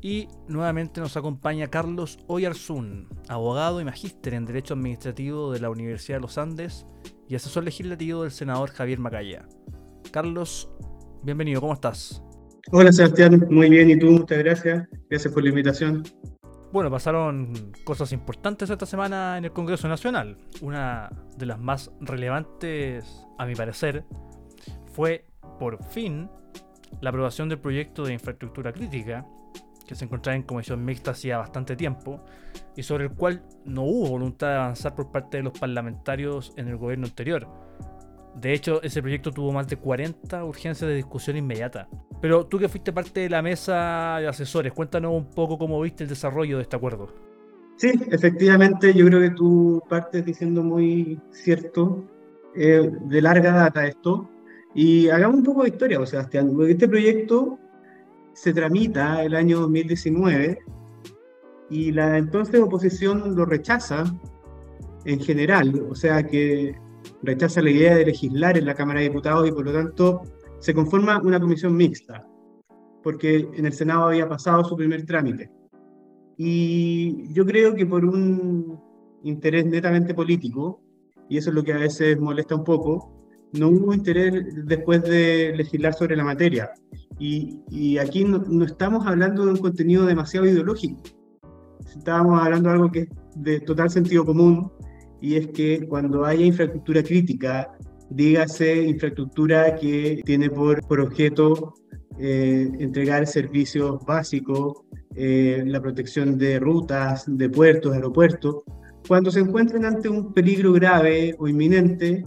Y nuevamente nos acompaña Carlos Oyarzún, abogado y magíster en Derecho Administrativo de la Universidad de los Andes y asesor legislativo del senador Javier Macaya. Carlos, bienvenido, ¿cómo estás? Hola Sebastián, muy bien, ¿y tú? Muchas gracias. Gracias por la invitación. Bueno, pasaron cosas importantes esta semana en el Congreso Nacional. Una de las más relevantes, a mi parecer, fue por fin la aprobación del proyecto de infraestructura crítica, que se encontraba en comisión mixta hacía bastante tiempo, y sobre el cual no hubo voluntad de avanzar por parte de los parlamentarios en el gobierno anterior. De hecho, ese proyecto tuvo más de 40 urgencias de discusión inmediata. Pero tú que fuiste parte de la mesa de asesores, cuéntanos un poco cómo viste el desarrollo de este acuerdo. Sí, efectivamente, yo creo que tú partes diciendo muy cierto, eh, de larga data esto, y hagamos un poco de historia, Sebastián, porque este proyecto se tramita el año 2019 y la entonces oposición lo rechaza en general, o sea que rechaza la idea de legislar en la Cámara de Diputados y por lo tanto se conforma una comisión mixta, porque en el Senado había pasado su primer trámite. Y yo creo que por un interés netamente político, y eso es lo que a veces molesta un poco, no hubo interés después de legislar sobre la materia. Y, aquí no, estamos hablando de un contenido demasiado ideológico. Estábamos hablando de algo que es de total sentido común, y es que cuando haya infraestructura crítica, dígase infraestructura que tiene por, por objeto eh, entregar servicios básicos, eh, la protección de rutas, de puertos, aeropuertos, cuando se encuentren ante un peligro grave o inminente,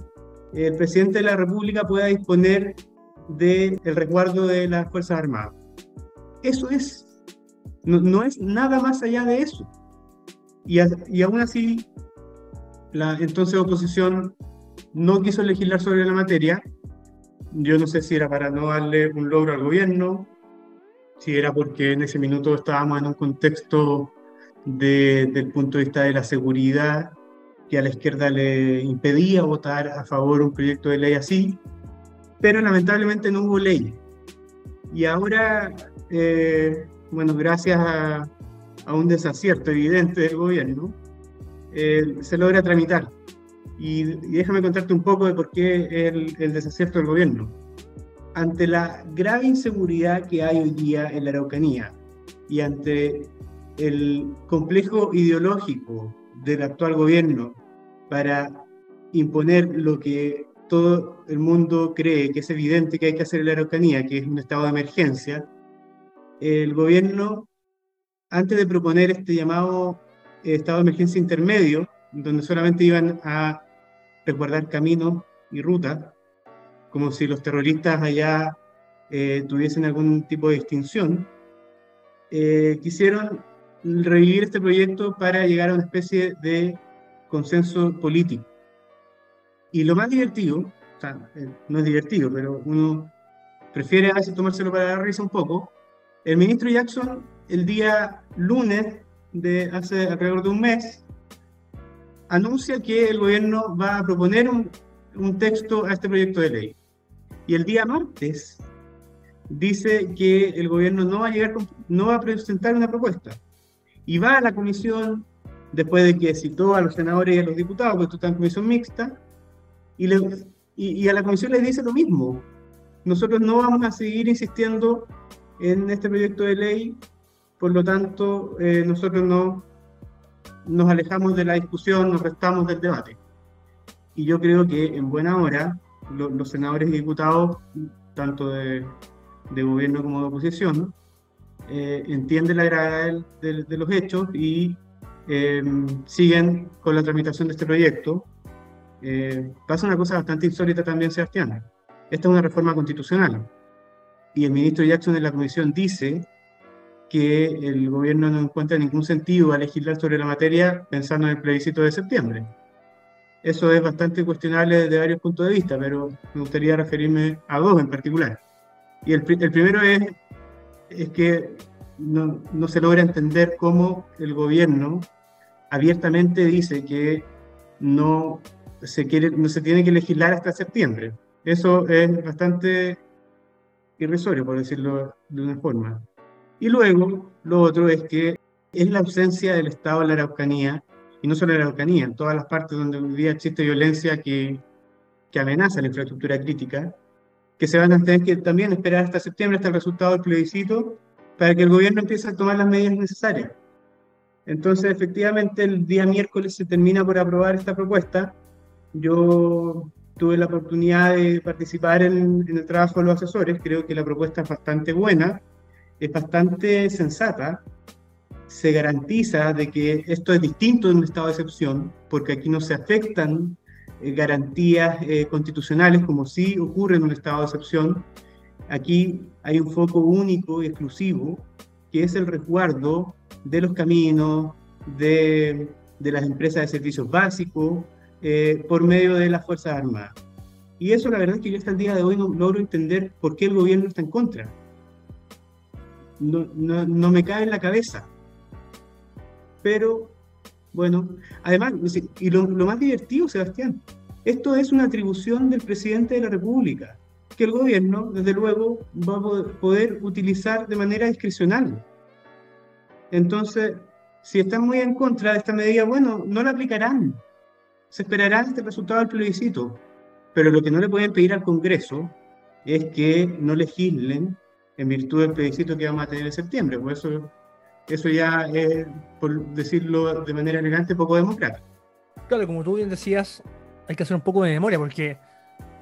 el presidente de la República pueda disponer del resguardo de las Fuerzas Armadas. Eso es, no, no, es nada más allá de eso. Y, y aún así, la entonces oposición no quiso legislar sobre la materia. Yo no sé si era para no darle un logro al gobierno, si era porque en ese minuto estábamos en un contexto de, del punto de vista de la seguridad que a la izquierda le impedía votar a favor un proyecto de ley así, pero lamentablemente no hubo ley. Y ahora, eh, bueno, gracias a, a, un desacierto evidente del gobierno, eh, se logra tramitar. Y, y, déjame contarte un poco de por qué el, el desacierto del gobierno. Ante la grave inseguridad que hay hoy día en la Araucanía y ante el complejo ideológico del actual gobierno para imponer lo que todo el mundo cree que es evidente que hay que hacer en la Araucanía, que es un estado de emergencia, el gobierno, antes de proponer este llamado estado de emergencia intermedio, donde solamente iban a resguardar caminos y rutas, como si los terroristas allá eh, tuviesen algún tipo de distinción, eh, quisieron revivir este proyecto para llegar a una especie de consenso político. Y lo más divertido, o sea, eh, no es divertido, pero uno prefiere a veces tomárselo para la risa un poco, el ministro Jackson el día lunes de hace alrededor de un mes anuncia que el gobierno va a proponer un, un texto a este proyecto de ley. Y el día martes dice que el gobierno no va a llegar, no va a presentar una propuesta. Y va a la comisión, después de que citó a los senadores y a los diputados, porque esto está en comisión mixta, y, y, a la comisión le dice lo mismo. Nosotros no vamos a seguir insistiendo en este proyecto de ley, por lo tanto, eh, nosotros no nos alejamos de la discusión, nos restamos del debate. Y yo creo que en buena hora los senadores y diputados, tanto de, de gobierno como de oposición, eh, la gravedad de, los hechos y eh, siguen con la tramitación de este proyecto. Eh, pasa una cosa bastante insólita también, Sebastián. Esta es una reforma constitucional. Y el ministro Jackson en la comisión dice que el gobierno no encuentra ningún sentido a legislar sobre la materia pensando en el plebiscito de septiembre. Eso es bastante cuestionable desde varios puntos de vista, pero me gustaría referirme a dos en particular. Y el, el primero es, es que no, no, se logra entender cómo el gobierno abiertamente dice que no se, quiere, no se tiene que legislar hasta septiembre. Eso es bastante irrisorio, por decirlo de una forma. Y luego, lo otro es que es la ausencia del Estado en la Araucanía, y no solo en la Araucanía, en todas las partes donde hoy día existe violencia que, que amenaza la infraestructura crítica, que se van a tener que también esperar hasta septiembre, hasta el resultado del plebiscito, para que el gobierno empiece a tomar las medidas necesarias. Entonces, efectivamente, el día miércoles se termina por aprobar esta propuesta. Yo tuve la oportunidad de participar en, en, el trabajo de los asesores. Creo que la propuesta es bastante buena, es bastante sensata. Se garantiza de que esto es distinto de un estado de excepción, porque aquí no se afectan garantías eh, constitucionales, como sí ocurre en un estado de excepción. Aquí hay un foco único y exclusivo, que es el resguardo de los caminos, de, de las empresas de servicios básicos, eh, por medio de las Fuerzas Armadas. Y eso la verdad es que yo hasta el día de hoy no logro entender por qué el gobierno está en contra. No, no, no me cae en la cabeza. Pero bueno, además, y lo, más divertido, Sebastián, esto es una atribución del presidente de la República, que el gobierno, desde luego, va a poder utilizar de manera discrecional. Entonces, si están muy en contra de esta medida, bueno, no la aplicarán. Se esperará este resultado del plebiscito. Pero lo que no le pueden pedir al Congreso es que no legislen en virtud del plebiscito que vamos a tener en septiembre. Por eso eso ya es, por decirlo de manera elegante, poco democrático. Claro, como tú bien decías, hay que hacer un poco de memoria, porque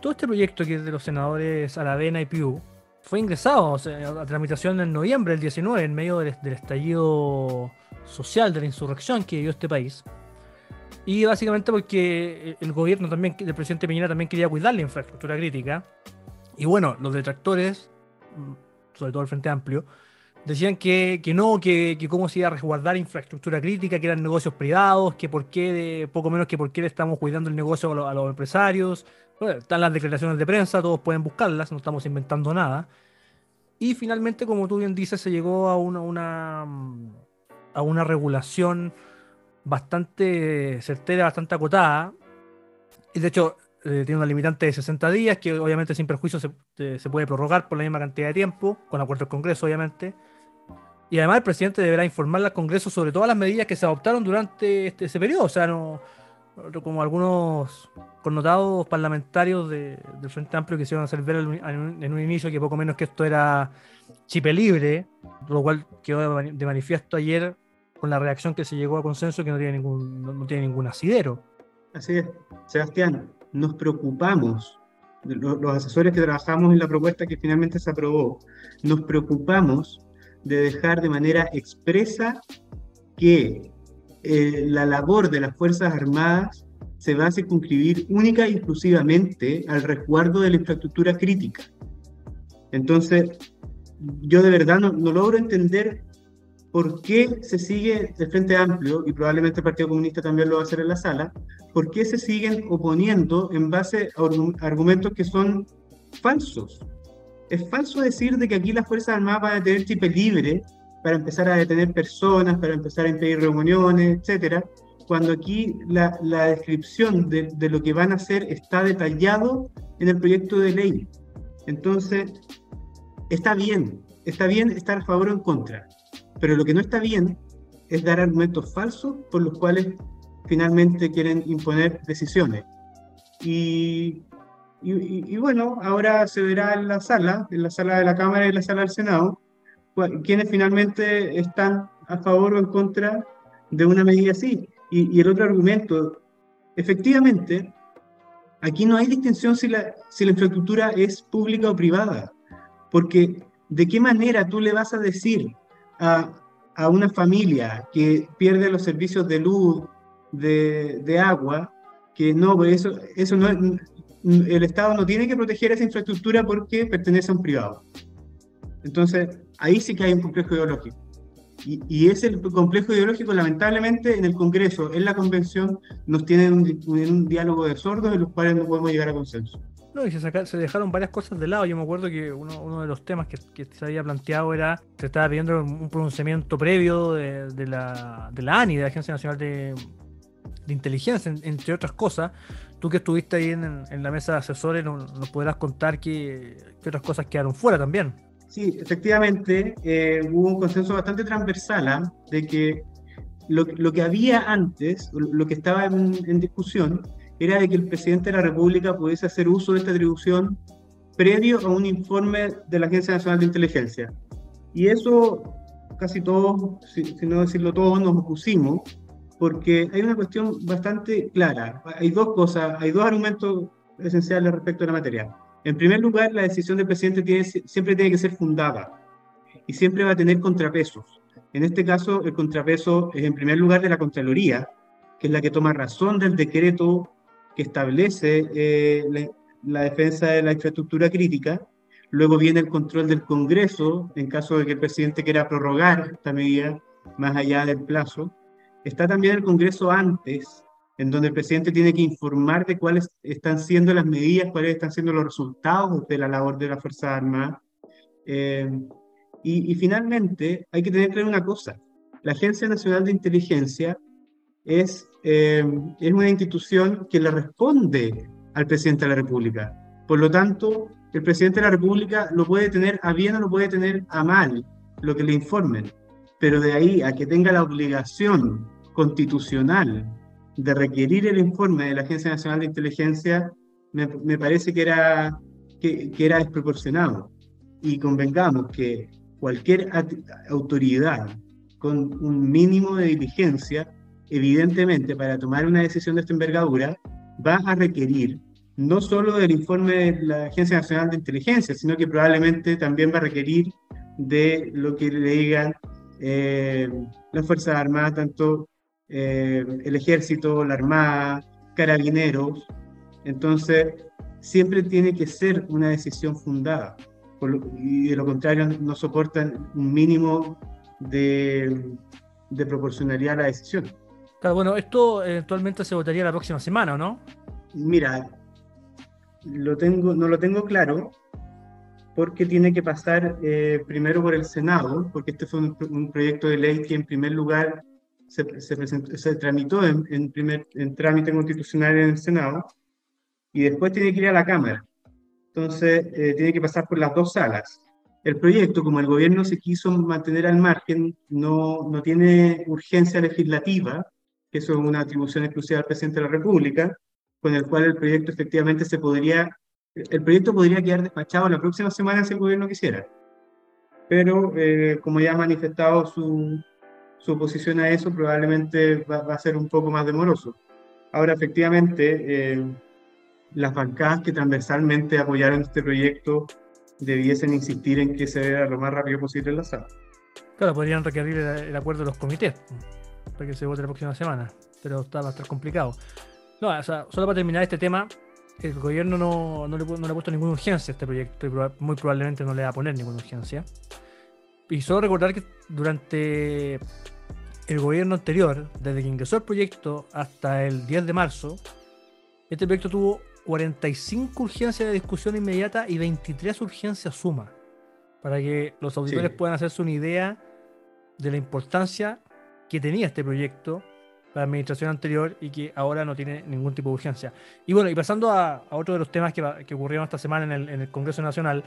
todo este proyecto que es de los senadores Aravena y Piu fue ingresado a tramitación en noviembre del 19, en medio del, estallido social, de la insurrección que vivió este país. Y básicamente porque el gobierno también, el presidente Piñera también quería cuidar la infraestructura crítica. Y bueno, los detractores, sobre todo el Frente Amplio, Decían que, que no, que, que, cómo se iba a resguardar infraestructura crítica, que eran negocios privados, que por qué, poco menos que por qué le estamos cuidando el negocio a, los empresarios. están las declaraciones de prensa, todos pueden buscarlas, no estamos inventando nada. Y finalmente, como tú bien dices, se llegó a una, una, a una regulación bastante certera, bastante acotada. Y de hecho, eh, tiene una limitante de 60 días, que obviamente sin perjuicio se, se, puede prorrogar por la misma cantidad de tiempo, con acuerdo del Congreso, obviamente. Y además el presidente deberá informarle al Congreso sobre todas las medidas que se adoptaron durante este, ese periodo. O sea, no, como algunos connotados parlamentarios del Frente Amplio quisieron hacer ver en un, inicio que poco menos que esto era chipe libre, lo cual quedó de manifiesto ayer con la reacción que se llegó a consenso que no tiene ningún, no, tiene ningún asidero. Así es, Sebastián, nos preocupamos, los, los asesores que trabajamos en la propuesta que finalmente se aprobó, nos preocupamos de dejar de manera expresa que eh, la labor de las Fuerzas Armadas se va a circunscribir única y exclusivamente al resguardo de la infraestructura crítica. Entonces, yo de verdad no, logro entender por qué se sigue de Frente Amplio, y probablemente el Partido Comunista también lo va a hacer en la sala, por qué se siguen oponiendo en base a argumentos que son falsos es falso decir de que aquí las Fuerzas Armadas van a tener chip libre para empezar a detener personas, para empezar a impedir reuniones, etcétera, cuando aquí la, descripción de, lo que van a hacer está detallado en el proyecto de ley. Entonces, está bien, está bien estar a favor o en contra, pero lo que no está bien es dar argumentos falsos por los cuales finalmente quieren imponer decisiones. Y, y, bueno, ahora se verá en la sala, en la sala de la Cámara y en la sala del Senado, quienes finalmente están a favor o en contra de una medida así. Y, y el otro argumento, efectivamente, aquí no hay distinción si la, si la infraestructura es pública o privada, porque ¿de qué manera tú le vas a decir a, a una familia que pierde los servicios de luz, de, de agua, que no, eso, eso no, el Estado no tiene que proteger esa infraestructura porque pertenece a un privado. Entonces, ahí sí que hay un complejo ideológico. Y, ese complejo ideológico, lamentablemente, en el Congreso, en la Convención, nos tienen un, un diálogo de sordos en los cuales no podemos llegar a consenso. No, y se, dejaron varias cosas de lado. Yo me acuerdo que uno, de los temas que, se había planteado era, se estaba pidiendo un pronunciamiento previo de la ANI, de la Agencia Nacional de, de Inteligencia, entre otras cosas. Tú que estuviste ahí en, en la mesa de asesores, nos, nos podrás contar qué, qué, otras cosas quedaron fuera también. Sí, efectivamente, eh, hubo un consenso bastante transversal ¿eh? de que lo, lo, que había antes, lo que estaba en, en discusión, era de que el presidente de la República pudiese hacer uso de esta atribución previo a un informe de la Agencia Nacional de Inteligencia. Y eso casi todos, si no decirlo todos, nos opusimos, porque hay una cuestión bastante clara. Hay dos cosas, hay dos argumentos esenciales respecto a la materia. En primer lugar, la decisión del presidente tiene, siempre tiene que ser fundada y siempre va a tener contrapesos. En este caso, el contrapeso es en primer lugar de la Contraloría, que es la que toma razón del decreto que establece eh, la, la, defensa de la infraestructura crítica. Luego viene el control del Congreso, en caso de que el presidente quiera prorrogar esta medida más allá del plazo. Está también el Congreso antes, en donde el presidente tiene que informar de cuáles están siendo las medidas, cuáles están siendo los resultados de la labor de la Fuerza Armada. Eh, y, y, finalmente, hay que tener claro una cosa. La Agencia Nacional de Inteligencia es, eh, es una institución que le responde al presidente de la República. Por lo tanto, el presidente de la República lo puede tener a bien o lo puede tener a mal, lo que le informen. Pero de ahí a que tenga la obligación constitucional de requerir el informe de la Agencia Nacional de Inteligencia, me, me parece que era, que, que, era desproporcionado. Y convengamos que cualquier autoridad con un mínimo de diligencia evidentemente, para tomar una decisión de esta envergadura, va a requerir no solo del informe de la Agencia Nacional de Inteligencia, sino que probablemente también va a requerir de lo que le digan eh, las Fuerzas Armadas, tanto eh, el Ejército, la Armada, Carabineros. Entonces, siempre tiene que ser una decisión fundada, lo, y de lo contrario no soportan un mínimo de, de proporcionalidad a la decisión. Claro, bueno, esto eventualmente se votaría la próxima semana, ¿no? Mira, lo tengo, no lo tengo claro, porque tiene que pasar eh, primero por el Senado, porque este fue un, un, proyecto de ley que en primer lugar se, se, presentó, se tramitó en, en, primer, en trámite constitucional en el Senado, y después tiene que ir a la Cámara. Entonces, eh, tiene que pasar por las dos salas. El proyecto, como el gobierno se quiso mantener al margen, no, no tiene urgencia legislativa, que eso es una atribución exclusiva al presidente de la República, con el cual el proyecto efectivamente se podría, el proyecto podría quedar despachado la próxima semana si el gobierno quisiera. Pero eh, como ya ha manifestado su, su oposición a eso, probablemente va, va, a ser un poco más demoroso. Ahora, efectivamente, eh, las bancadas que transversalmente apoyaron este proyecto debiesen insistir en que se vea lo más rápido posible en la sala. Claro, podrían requerir el, acuerdo de los comités para que se vote la próxima semana, pero está bastante complicado. No, o sea, solo para terminar este tema, el gobierno no, no, le, no le ha puesto ninguna urgencia a este proyecto y muy probablemente no le va a poner ninguna urgencia. Y solo recordar que durante el gobierno anterior, desde que ingresó el proyecto hasta el 10 de marzo, este proyecto tuvo 45 urgencias de discusión inmediata y 23 urgencias suma. Para que los auditores sí. puedan hacerse una idea de la importancia que tenía este proyecto la administración anterior y que ahora no tiene ningún tipo de urgencia. Y bueno, y pasando a, otro de los temas que, que ocurrieron esta semana en el, en el, Congreso Nacional,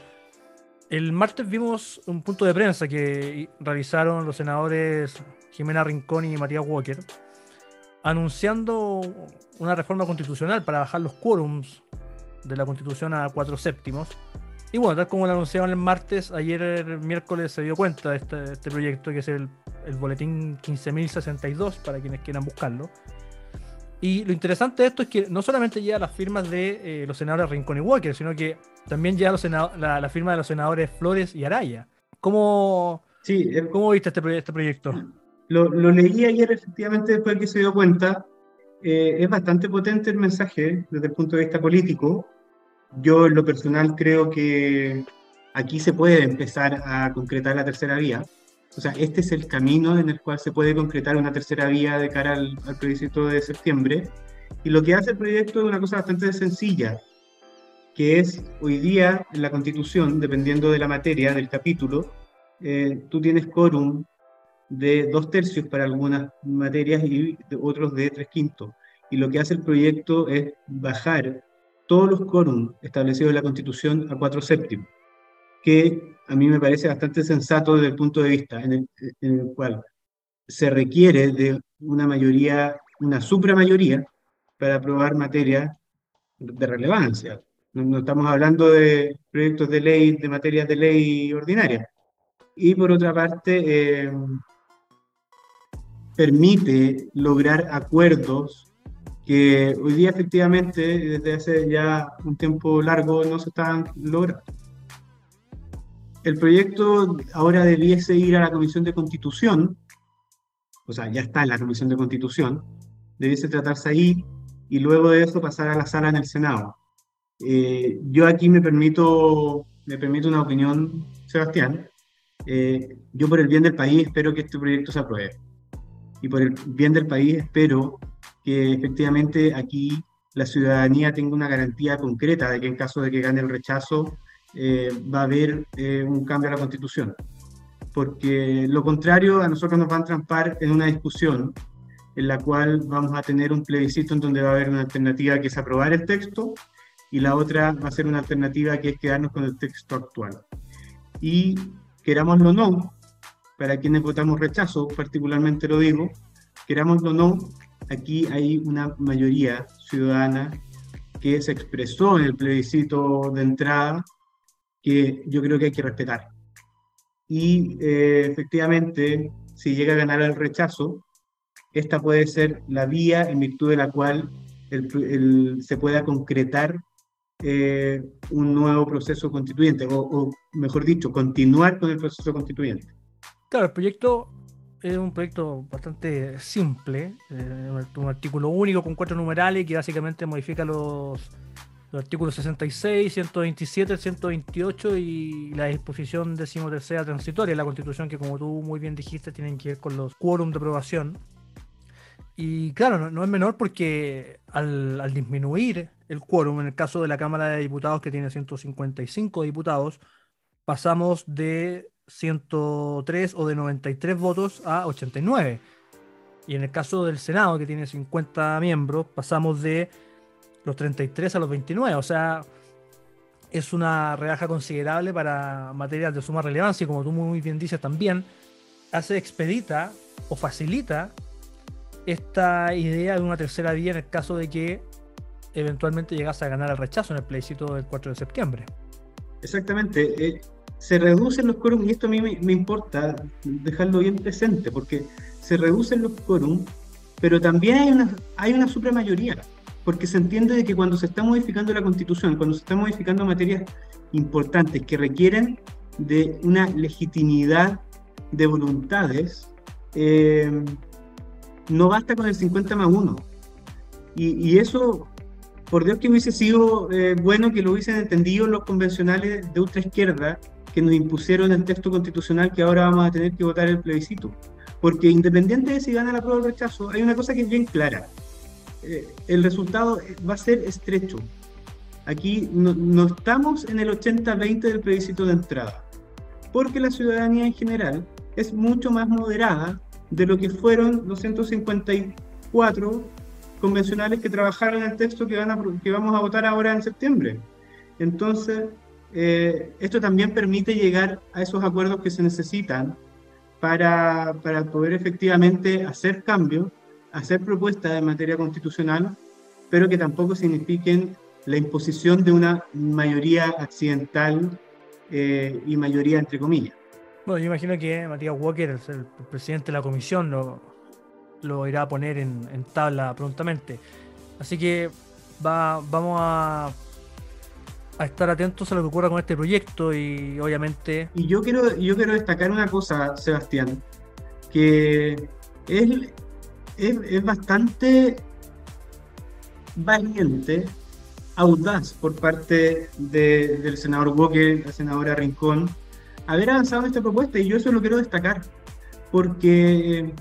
el martes vimos un punto de prensa que realizaron los senadores Jimena Rincón y Matías Walker, anunciando una reforma constitucional para bajar los quórums de la constitución a cuatro séptimos y bueno, tal como lo anunciaron el martes, ayer el miércoles se dio cuenta de este, este proyecto, que es el, el boletín 15.062, para quienes quieran buscarlo. Y lo interesante de esto es que no solamente lleva las firmas de eh, los senadores Rincón y Walker, sino que también lleva los la, la, firma de los senadores Flores y Araya. ¿Cómo, sí, eh, ¿cómo viste este, este proyecto? Lo, lo, leí ayer, efectivamente, después de que se dio cuenta. Eh, es bastante potente el mensaje desde el punto de vista político yo en lo personal creo que aquí se puede empezar a concretar la tercera vía. O sea, este es el camino en el cual se puede concretar una tercera vía de cara al, al plebiscito de septiembre. Y lo que hace el proyecto es una cosa bastante sencilla, que es hoy día en la Constitución, dependiendo de la materia, del capítulo, eh, tú tienes quórum de dos tercios para algunas materias y otros de tres quintos. Y lo que hace el proyecto es bajar todos los quórum establecidos en la Constitución a cuatro séptimos, que a mí me parece bastante sensato desde el punto de vista en el, cual se requiere de una mayoría, una supramayoría, para aprobar materias de relevancia. No, estamos hablando de proyectos de ley, de materias de ley ordinaria. Y por otra parte, eh, permite lograr acuerdos que hoy día efectivamente desde hace ya un tiempo largo no se están logrando. El proyecto ahora debiese ir a la Comisión de Constitución, o sea, ya está en la Comisión de Constitución, debiese tratarse ahí y luego de eso pasar a la sala en el Senado. Eh, yo aquí me permito, me permito una opinión, Sebastián. Eh, yo por el bien del país espero que este proyecto se apruebe. Y por el bien del país espero que efectivamente aquí la ciudadanía tenga una garantía concreta de que en caso de que gane el rechazo eh, va a haber eh, un cambio a la constitución. Porque lo contrario a nosotros nos van a trampar en una discusión en la cual vamos a tener un plebiscito en donde va a haber una alternativa que es aprobar el texto y la otra va a ser una alternativa que es quedarnos con el texto actual. Y querámoslo o no, para quienes votamos rechazo, particularmente lo digo, querámoslo o no, aquí hay una mayoría ciudadana que se expresó en el plebiscito de entrada que yo creo que hay que respetar. Y eh, efectivamente, si llega a ganar el rechazo, esta puede ser la vía en virtud de la cual se pueda concretar eh, un nuevo proceso constituyente, o, o, mejor dicho, continuar con el proceso constituyente. Claro, el proyecto es un proyecto bastante simple, eh, un artículo único con cuatro numerales que básicamente modifica los, los artículos 66, 127, 128 y la disposición decimotercera transitoria de la Constitución, que como tú muy bien dijiste, tienen que ver con los quórum de aprobación. Y claro, no, es menor porque al, al disminuir el quórum, en el caso de la Cámara de Diputados, que tiene 155 diputados, pasamos de 103 o de 93 votos a 89. Y en el caso del Senado, que tiene 50 miembros, pasamos de los 33 a los 29. O sea, es una rebaja considerable para materias de suma relevancia y como tú muy bien dices también, hace expedita o facilita esta idea de una tercera vía en el caso de que eventualmente llegase a ganar el rechazo en el plebiscito del 4 de septiembre. Exactamente. Eh, se reducen los quórum, y esto a mí me, importa dejarlo bien presente, porque se reducen los quórum, pero también hay una, hay una supramayoría, porque se entiende de que cuando se está modificando la constitución, cuando se están modificando materias importantes que requieren de una legitimidad de voluntades, eh, no basta con el 50 más 1. Y, y, eso, por Dios que hubiese sido eh, bueno que lo hubiesen entendido los convencionales de ultra izquierda, que nos impusieron el texto constitucional que ahora vamos a tener que votar el plebiscito. Porque independiente de si gana la prueba o rechazo, hay una cosa que es bien clara. Eh, el resultado va a ser estrecho. Aquí no, no estamos en el 80-20 del plebiscito de entrada, porque la ciudadanía en general es mucho más moderada de lo que fueron los 150 cuatro convencionales que trabajaron el texto que, van a, que vamos a votar ahora en septiembre. Entonces, eh, esto también permite llegar a esos acuerdos que se necesitan para, para poder efectivamente hacer cambios, hacer propuestas en materia constitucional, pero que tampoco signifiquen la imposición de una mayoría accidental eh, y mayoría entre comillas. Bueno, yo imagino que Matías Walker, el, presidente de la comisión, lo, lo irá a poner en, en tabla prontamente. Así que va, vamos a a estar atentos a lo que ocurra con este proyecto y obviamente... Y yo quiero, yo quiero destacar una cosa, Sebastián, que es, es, bastante valiente, audaz por parte del senador Walker, la senadora Rincón, haber avanzado esta propuesta y yo eso lo quiero destacar, porque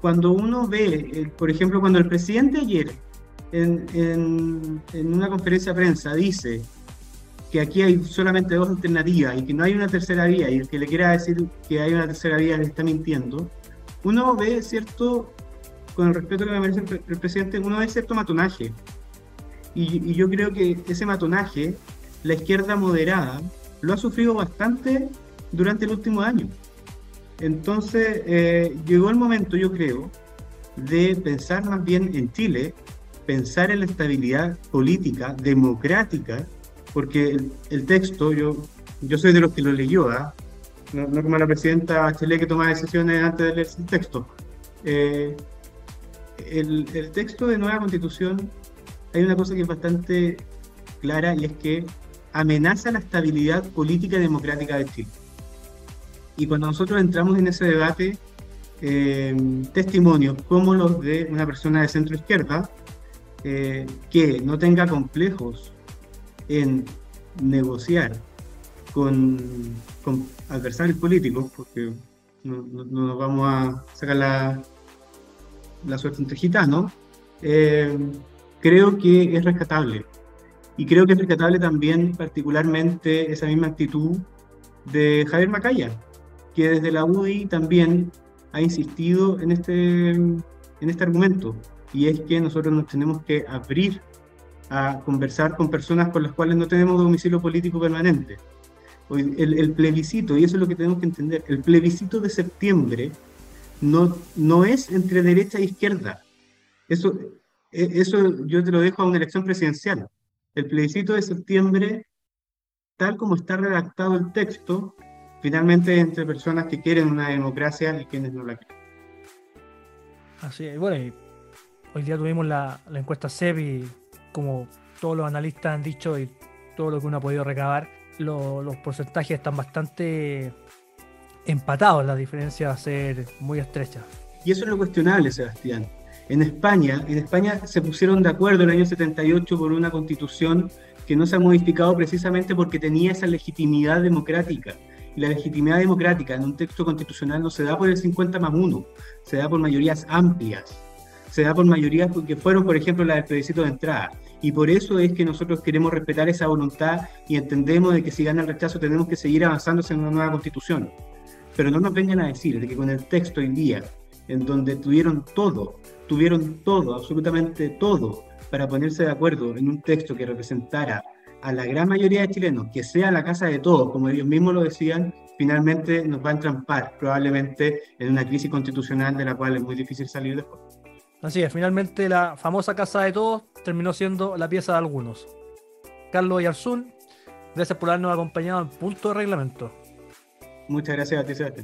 cuando uno ve, eh, por ejemplo, cuando el presidente ayer en, en, en una conferencia de prensa dice que aquí hay solamente dos alternativas y que no hay una tercera vía, y el que le quiera decir que hay una tercera vía le está mintiendo, uno ve cierto, con el respeto que me merece el, presidente, uno ve cierto matonaje. Y, yo creo que ese matonaje, la izquierda moderada, lo ha sufrido bastante durante el último año. Entonces, eh, llegó el momento, yo creo, de pensar más bien en Chile, pensar en la estabilidad política, democrática, porque el, texto, yo, yo soy de los que lo leyó, ¿ah? no, como la presidenta Bachelet que toma decisiones antes de leer el texto. Eh, el, el, texto de nueva constitución, hay una cosa que es bastante clara y es que amenaza la estabilidad política y democrática de Chile. Y cuando nosotros entramos en ese debate, eh, testimonios como los de una persona de centro izquierda, eh, que no tenga complejos en negociar con, adversarios políticos, porque no, nos vamos a sacar la, la suerte entre gitanos, eh, creo que es rescatable. Y creo que es rescatable también particularmente esa misma actitud de Javier Macaya, que desde la UDI también ha insistido en este, en este argumento, y es que nosotros nos tenemos que abrir a conversar con personas con las cuales no tenemos domicilio político permanente. El, el, plebiscito, y eso es lo que tenemos que entender, el plebiscito de septiembre no, no es entre derecha e izquierda. Eso, e, eso yo te lo dejo a una elección presidencial. El plebiscito de septiembre, tal como está redactado el texto, finalmente es entre personas que quieren una democracia y quienes no la quieren. Así es, bueno, hoy día tuvimos la, la encuesta CEP y como todos los analistas han dicho y todo lo que uno ha podido recabar, los porcentajes están bastante empatados, la diferencia va a ser muy estrecha. Y eso es lo cuestionable, Sebastián. En España, en España se pusieron de acuerdo en el año 78 por una constitución que no se ha modificado precisamente porque tenía esa legitimidad democrática. Y la legitimidad democrática en un texto constitucional no se da por el 50 más 1, se da por mayorías amplias se da por mayoría que fueron, por ejemplo, las del plebiscito de entrada. Y por eso es que nosotros queremos respetar esa voluntad y entendemos de que si gana el rechazo tenemos que seguir avanzando en una nueva constitución. Pero no nos vengan a decir de que con el texto hoy día, en donde tuvieron todo, tuvieron todo, absolutamente todo, para ponerse de acuerdo en un texto que representara a la gran mayoría de chilenos, que sea la casa de todos, como ellos mismos lo decían, finalmente nos va a entrampar probablemente en una crisis constitucional de la cual es muy difícil salir después. Así es, finalmente la famosa casa de todos terminó siendo la pieza de algunos. Carlos y Arzún, gracias por habernos acompañado en punto de reglamento. Muchas gracias a ti.